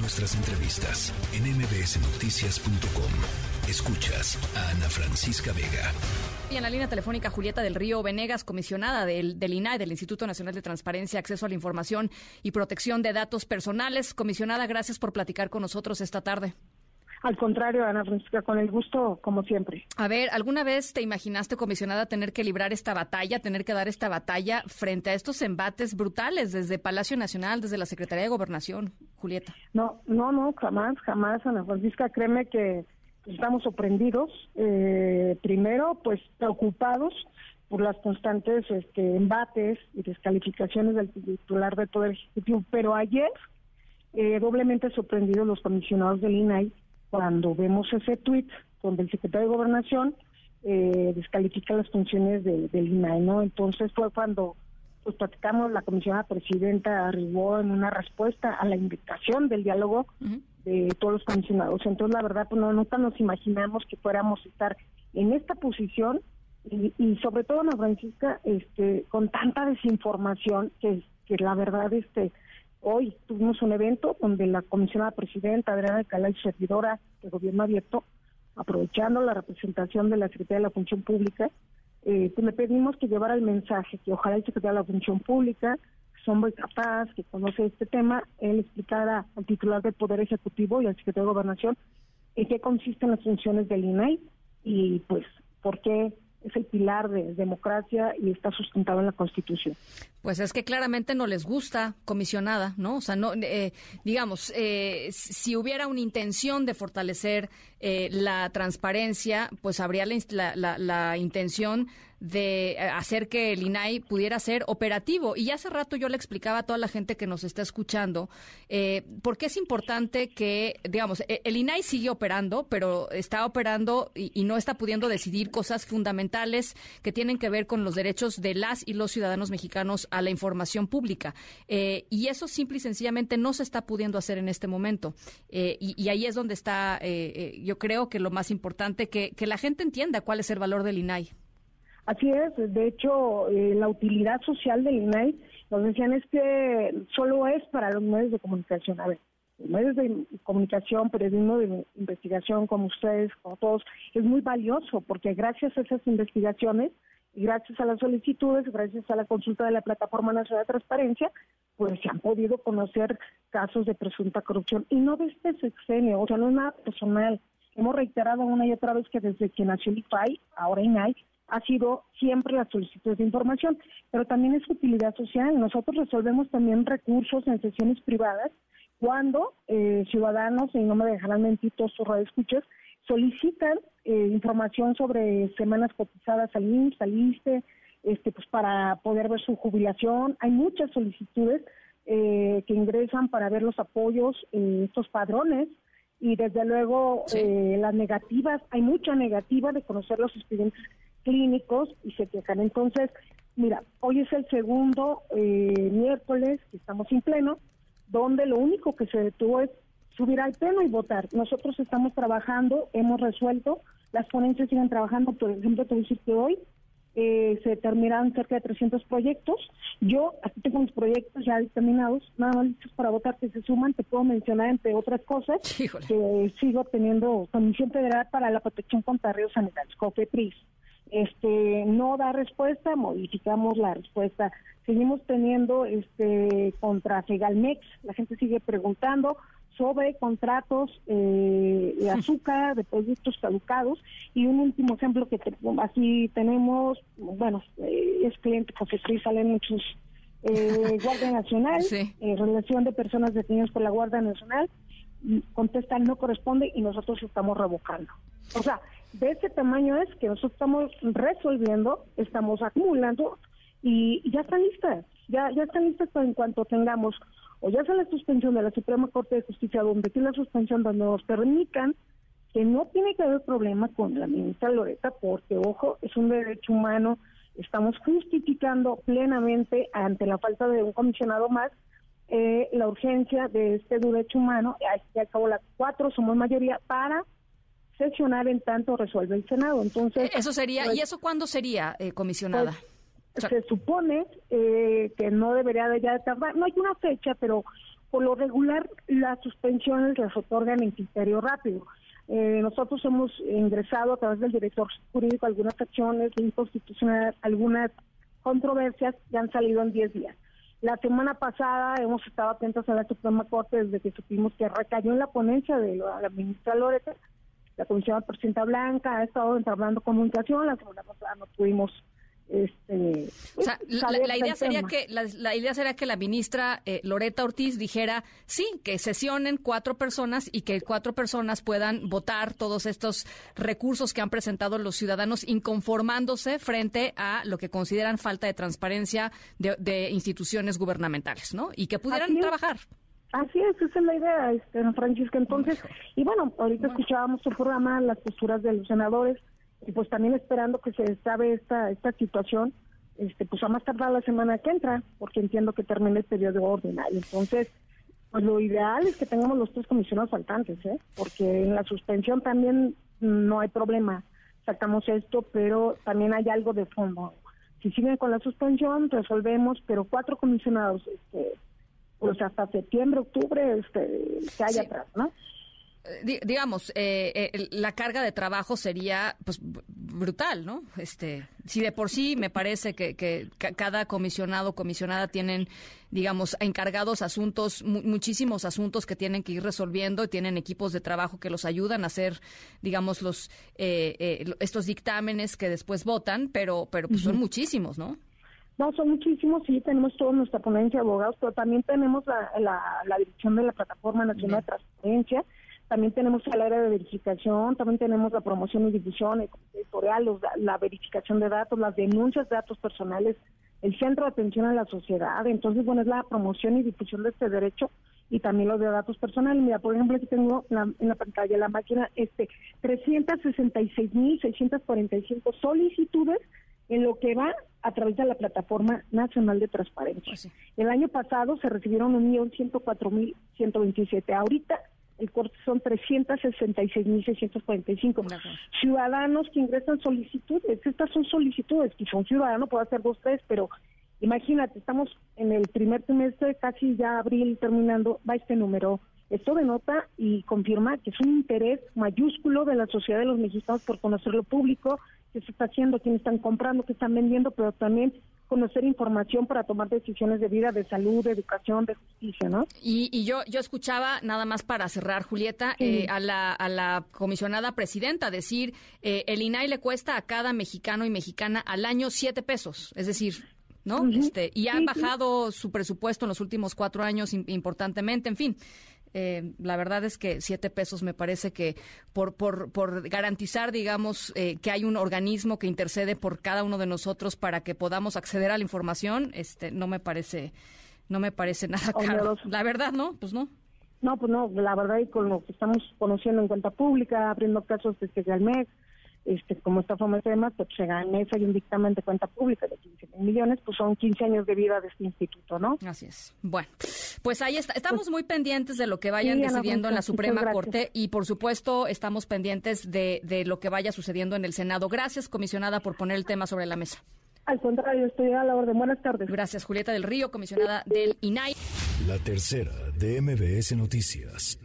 Nuestras entrevistas en mbsnoticias.com. Escuchas a Ana Francisca Vega. Y en la línea telefónica Julieta del Río Venegas, comisionada del, del INAI, del Instituto Nacional de Transparencia, Acceso a la Información y Protección de Datos Personales. Comisionada, gracias por platicar con nosotros esta tarde. Al contrario, Ana Francisca, con el gusto, como siempre. A ver, ¿alguna vez te imaginaste, comisionada, tener que librar esta batalla, tener que dar esta batalla frente a estos embates brutales desde Palacio Nacional, desde la Secretaría de Gobernación, Julieta? No, no, no, jamás, jamás, Ana Francisca, créeme que estamos sorprendidos, eh, primero, pues preocupados por las constantes este, embates y descalificaciones del titular del Poder Ejecutivo, pero ayer eh, doblemente sorprendidos los comisionados del INAI cuando vemos ese tuit donde el secretario de Gobernación eh, descalifica las funciones del INAI, ¿no? Entonces fue cuando pues platicamos, la comisionada presidenta arribó en una respuesta a la invitación del diálogo de todos los comisionados. Entonces, la verdad, pues no, nunca nos imaginamos que fuéramos a estar en esta posición y, y sobre todo, Ana Francisca, este, con tanta desinformación que, que la verdad, este, Hoy tuvimos un evento donde la comisionada presidenta Adriana Calay, servidora de Gobierno Abierto, aprovechando la representación de la Secretaría de la Función Pública, eh, pues le pedimos que llevara el mensaje, que ojalá el secretario de la Función Pública, que es hombre capaz, que conoce este tema, él explicara al titular del Poder Ejecutivo y al secretario de Gobernación en qué consisten las funciones del INAI y pues por qué es el pilar de democracia y está sustentado en la Constitución. Pues es que claramente no les gusta comisionada, ¿no? O sea, no, eh, digamos, eh, si hubiera una intención de fortalecer eh, la transparencia, pues habría la, la, la, intención de hacer que el INAI pudiera ser operativo. Y hace rato yo le explicaba a toda la gente que nos está escuchando eh, por qué es importante que, digamos, e, el INAI sigue operando, pero está operando y, y no está pudiendo decidir cosas fundamentales que tienen que ver con los derechos de las y los ciudadanos mexicanos a la información pública. Eh, y eso simple y sencillamente no se está pudiendo hacer en este momento. Eh, y, y, ahí es donde está, eh, yo creo que lo más importante, que, que, la gente entienda cuál es el valor del INAI. Así es, de hecho, la utilidad social del INAI, nos decían es que solo es para los medios de comunicación. A ver, medios de comunicación, periodismo de investigación como ustedes, como todos, es muy valioso porque gracias a esas investigaciones gracias a las solicitudes, gracias a la consulta de la Plataforma Nacional de Transparencia, pues se han podido conocer casos de presunta corrupción y no de este sexenio, o sea, no es nada personal. Hemos reiterado una y otra vez que desde que nació el IFAI, ahora INAI, ha sido siempre las solicitudes de información, pero también es utilidad social. Nosotros resolvemos también recursos en sesiones privadas cuando eh, ciudadanos, y no me dejarán mentir todos sus radioescuchas, solicitan eh, información sobre semanas cotizadas al IMSS, al ISTE, este, pues para poder ver su jubilación. Hay muchas solicitudes eh, que ingresan para ver los apoyos, estos padrones, y desde luego eh, las negativas, hay mucha negativa de conocer los expedientes clínicos y se quejan. Entonces, mira, hoy es el segundo eh, miércoles que estamos en pleno, donde lo único que se detuvo es subir al pleno y votar. Nosotros estamos trabajando, hemos resuelto, las ponencias siguen trabajando, por ejemplo, te voy a decir que hoy eh, se terminaron cerca de 300 proyectos. Yo aquí tengo mis proyectos ya dictaminados, nada más listos para votar que se suman. Te puedo mencionar, entre otras cosas, Híjole. que sigo teniendo Comisión Federal para la Protección contra Ríos Sanitarios, COFEPRIS. Este, no da respuesta, modificamos la respuesta. Seguimos teniendo este contra Fegalmex, la gente sigue preguntando, sobre contratos eh, de azúcar, de productos caducados. Y un último ejemplo que te, así tenemos, bueno, eh, es cliente porque sí salen muchos eh, Guardia Nacional, Sí. eh, relación de personas detenidas por la Guardia Nacional, y contestan no corresponde y nosotros estamos revocando. O sea, de ese tamaño es que nosotros estamos resolviendo, estamos acumulando y, y ya están listas, ya, ya están listas en cuanto tengamos o ya sea la suspensión de la Suprema Corte de Justicia, donde tiene la suspensión donde nos permitan que no tiene que haber problema con la ministra Loreta, porque, ojo, es un derecho humano, estamos justificando plenamente ante la falta de un comisionado más eh, la urgencia de este derecho humano, ya acabó las cuatro, somos mayoría, para sesionar en tanto resuelve el Senado. Entonces, Eso sería, pues, ¿y eso cuándo sería, eh, comisionada? pues, se supone eh, que no debería de ya tardar, no hay una fecha, pero Por lo regular, las suspensiones las otorgan en criterio rápido. Eh, nosotros hemos ingresado a través del director jurídico algunas acciones de inconstitucional, algunas controversias que han salido en 10 días. La semana pasada hemos estado atentos a la Suprema Corte desde que supimos que recayó en la ponencia de la ministra Loreta, la Comisión de Presidenta Blanca, ha estado entablando comunicación, la semana pasada no tuvimos este, o sea, la, idea sería que la, idea sería que la ministra eh, Loreta Ortiz dijera sí que sesionen cuatro personas y que cuatro personas puedan votar todos estos recursos que han presentado los ciudadanos inconformándose frente a lo que consideran falta de transparencia de, instituciones gubernamentales, ¿no? Y que pudieran trabajar. Así es, esa es la idea, este, Francisca. Entonces, y bueno, ahorita escuchábamos el programa, las posturas de los senadores y pues también esperando que se sabe esta esta situación este pues a más tardar la semana que entra porque entiendo que termine el periodo ordinario. Entonces pues lo ideal es que tengamos los tres comisionados faltantes ¿eh? porque en la suspensión también no hay problema. Sacamos esto pero también hay algo de fondo. Si siguen con la suspensión resolvemos pero cuatro comisionados este pues hasta septiembre octubre este que hay atrás no digamos, eh, eh, la carga de trabajo sería pues brutal, ¿no? Este, si de por sí me parece que, que cada comisionado o comisionada tienen, digamos, encargados asuntos, muchísimos asuntos que tienen que ir resolviendo y tienen equipos de trabajo que los ayudan a hacer, digamos, los eh, estos dictámenes que después votan, pero, pero pues, son muchísimos, ¿no? No, son muchísimos, sí, tenemos toda nuestra ponencia de abogados, pero también tenemos la, la, dirección de la Plataforma Nacional de Transparencia, también tenemos el área de verificación, también tenemos la promoción y difusión, el editorial, la, verificación de datos, las denuncias de datos personales, el centro de atención a la sociedad. Entonces, bueno, es la promoción y difusión de este derecho y también los de datos personales. Mira, por ejemplo, aquí tengo en la pantalla la máquina este 366.645 solicitudes en lo que va a través de la Plataforma Nacional de Transparencia. Pues el año pasado se recibieron 1.104.127. Ahorita el corte son 366.645 ciudadanos que ingresan solicitudes. Estas son solicitudes, que son ciudadanos, puede hacer dos, tres, pero imagínate, estamos en el primer trimestre, casi ya abril terminando, va este número. Esto denota y confirma que es un interés mayúsculo de la sociedad de los mexicanos por conocer lo público, qué se está haciendo, quién están comprando, qué están vendiendo, pero también conocer información para tomar decisiones de vida, de salud, de educación, de justicia, ¿no? Y, yo yo escuchaba, nada más para cerrar, Julieta, eh, a, la, a la comisionada presidenta decir, eh, el INAI le cuesta a cada mexicano y mexicana al año siete pesos, es decir, ¿no? este, y han bajado su presupuesto en los últimos cuatro años importantemente, en fin. Eh, la verdad es que siete pesos me parece que por, por, por garantizar, digamos, eh, que hay un organismo que intercede por cada uno de nosotros para que podamos acceder a la información, este, no me parece, no me parece nada caro. La verdad, ¿no? Pues no. No, pues no, la verdad y con lo que estamos conociendo en cuenta pública, abriendo casos desde el mes, este, como esta forma de temas, pues se gana hay un dictamen de cuenta pública de 15 mil millones, pues son 15 años de vida de este instituto, ¿no? Así es. Bueno, pues ahí está. Estamos pues muy pendientes de lo que vayan decidiendo en la Suprema Corte y, por supuesto, estamos pendientes de, de lo que vaya sucediendo en el Senado. Gracias, comisionada, por poner el tema sobre la mesa. Al contrario, estoy a la orden. Buenas tardes. Gracias, Julieta del Río, comisionada del INAI. La tercera de MBS Noticias.